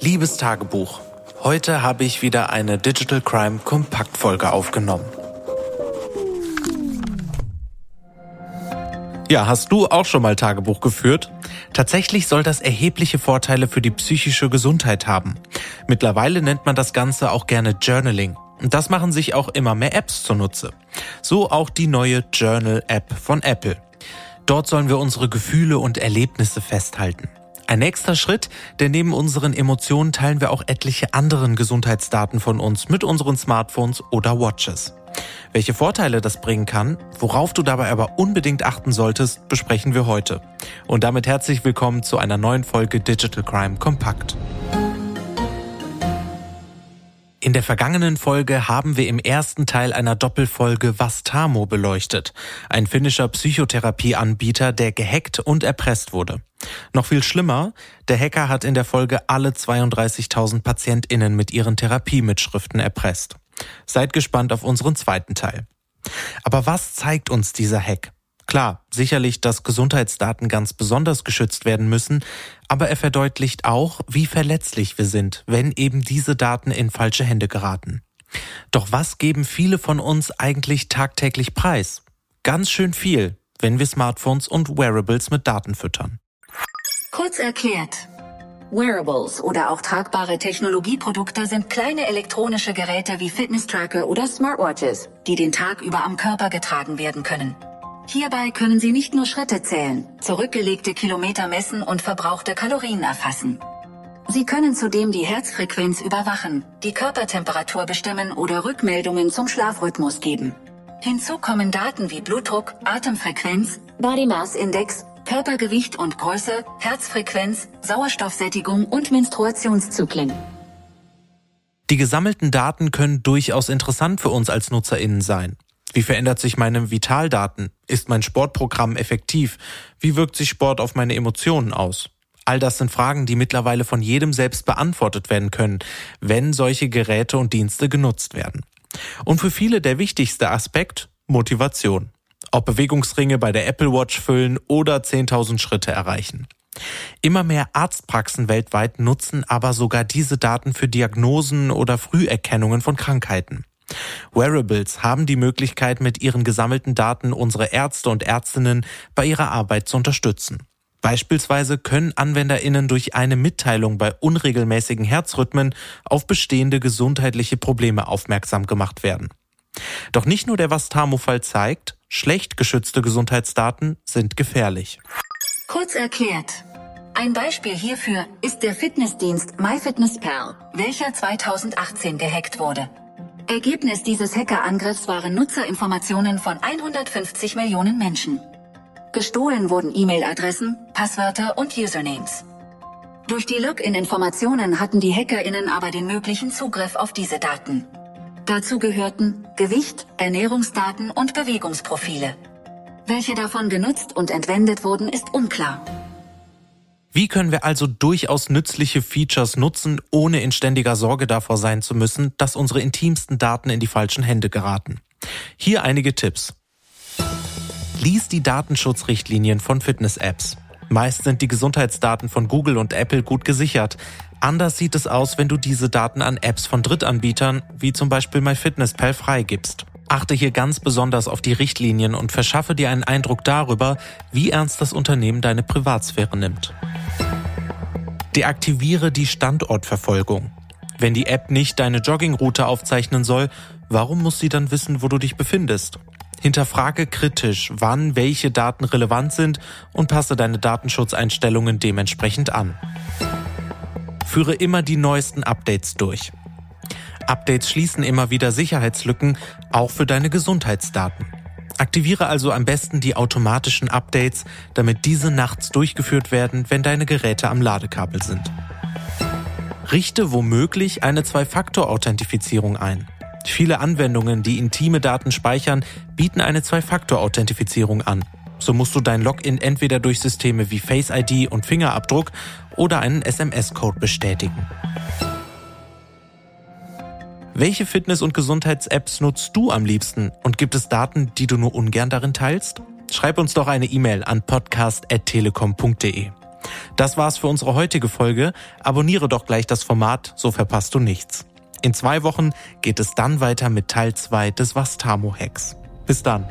Liebes Tagebuch, heute habe ich wieder eine Digital Crime Kompaktfolge aufgenommen. Ja, hast du auch schon mal Tagebuch geführt? Tatsächlich soll das erhebliche Vorteile für die psychische Gesundheit haben. Mittlerweile nennt man das Ganze auch gerne Journaling. Und das machen sich auch immer mehr Apps zunutze. So auch die neue Journal-App von Apple. Dort sollen wir unsere Gefühle und Erlebnisse festhalten. Ein nächster Schritt, denn neben unseren Emotionen teilen wir auch etliche anderen Gesundheitsdaten von uns mit unseren Smartphones oder Watches. Welche Vorteile das bringen kann, worauf du dabei aber unbedingt achten solltest, besprechen wir heute. Und damit herzlich willkommen zu einer neuen Folge Digital Crime Kompakt. In der vergangenen Folge haben wir im ersten Teil einer Doppelfolge Vastamo beleuchtet, ein finnischer Psychotherapieanbieter, der gehackt und erpresst wurde. Noch viel schlimmer, der Hacker hat in der Folge alle 32.000 Patientinnen mit ihren Therapiemitschriften erpresst. Seid gespannt auf unseren zweiten Teil. Aber was zeigt uns dieser Hack? Klar, sicherlich, dass Gesundheitsdaten ganz besonders geschützt werden müssen, aber er verdeutlicht auch, wie verletzlich wir sind, wenn eben diese Daten in falsche Hände geraten. Doch was geben viele von uns eigentlich tagtäglich preis? Ganz schön viel, wenn wir Smartphones und Wearables mit Daten füttern. Kurz erklärt, Wearables oder auch tragbare Technologieprodukte sind kleine elektronische Geräte wie Fitness-Tracker oder Smartwatches, die den Tag über am Körper getragen werden können. Hierbei können Sie nicht nur Schritte zählen, zurückgelegte Kilometer messen und verbrauchte Kalorien erfassen. Sie können zudem die Herzfrequenz überwachen, die Körpertemperatur bestimmen oder Rückmeldungen zum Schlafrhythmus geben. Hinzu kommen Daten wie Blutdruck, Atemfrequenz, Body Mass Index Körpergewicht und Größe, Herzfrequenz, Sauerstoffsättigung und Menstruationszyklen. Die gesammelten Daten können durchaus interessant für uns als Nutzerinnen sein. Wie verändert sich meine Vitaldaten? Ist mein Sportprogramm effektiv? Wie wirkt sich Sport auf meine Emotionen aus? All das sind Fragen, die mittlerweile von jedem selbst beantwortet werden können, wenn solche Geräte und Dienste genutzt werden. Und für viele der wichtigste Aspekt Motivation ob Bewegungsringe bei der Apple Watch füllen oder 10.000 Schritte erreichen. Immer mehr Arztpraxen weltweit nutzen aber sogar diese Daten für Diagnosen oder Früherkennungen von Krankheiten. Wearables haben die Möglichkeit, mit ihren gesammelten Daten unsere Ärzte und Ärztinnen bei ihrer Arbeit zu unterstützen. Beispielsweise können Anwenderinnen durch eine Mitteilung bei unregelmäßigen Herzrhythmen auf bestehende gesundheitliche Probleme aufmerksam gemacht werden. Doch nicht nur der Vastamo-Fall zeigt, schlecht geschützte Gesundheitsdaten sind gefährlich. Kurz erklärt. Ein Beispiel hierfür ist der Fitnessdienst MyFitnessPal, welcher 2018 gehackt wurde. Ergebnis dieses Hackerangriffs waren Nutzerinformationen von 150 Millionen Menschen. Gestohlen wurden E-Mail-Adressen, Passwörter und Usernames. Durch die Login-Informationen hatten die HackerInnen aber den möglichen Zugriff auf diese Daten. Dazu gehörten Gewicht, Ernährungsdaten und Bewegungsprofile. Welche davon genutzt und entwendet wurden, ist unklar. Wie können wir also durchaus nützliche Features nutzen, ohne in ständiger Sorge davor sein zu müssen, dass unsere intimsten Daten in die falschen Hände geraten? Hier einige Tipps. Lies die Datenschutzrichtlinien von Fitness-Apps. Meist sind die Gesundheitsdaten von Google und Apple gut gesichert, Anders sieht es aus, wenn du diese Daten an Apps von Drittanbietern, wie zum Beispiel MyFitnessPal, freigibst. Achte hier ganz besonders auf die Richtlinien und verschaffe dir einen Eindruck darüber, wie ernst das Unternehmen deine Privatsphäre nimmt. Deaktiviere die Standortverfolgung. Wenn die App nicht deine Joggingroute aufzeichnen soll, warum muss sie dann wissen, wo du dich befindest? Hinterfrage kritisch, wann welche Daten relevant sind und passe deine Datenschutzeinstellungen dementsprechend an. Führe immer die neuesten Updates durch. Updates schließen immer wieder Sicherheitslücken, auch für deine Gesundheitsdaten. Aktiviere also am besten die automatischen Updates, damit diese nachts durchgeführt werden, wenn deine Geräte am Ladekabel sind. Richte womöglich eine Zwei-Faktor-Authentifizierung ein. Viele Anwendungen, die intime Daten speichern, bieten eine Zwei-Faktor-Authentifizierung an. So musst du dein Login entweder durch Systeme wie Face ID und Fingerabdruck oder einen SMS-Code bestätigen. Welche Fitness- und Gesundheits-Apps nutzt du am liebsten und gibt es Daten, die du nur ungern darin teilst? Schreib uns doch eine E-Mail an podcast.telekom.de. Das war's für unsere heutige Folge. Abonniere doch gleich das Format, so verpasst du nichts. In zwei Wochen geht es dann weiter mit Teil 2 des Vastamo-Hacks. Bis dann.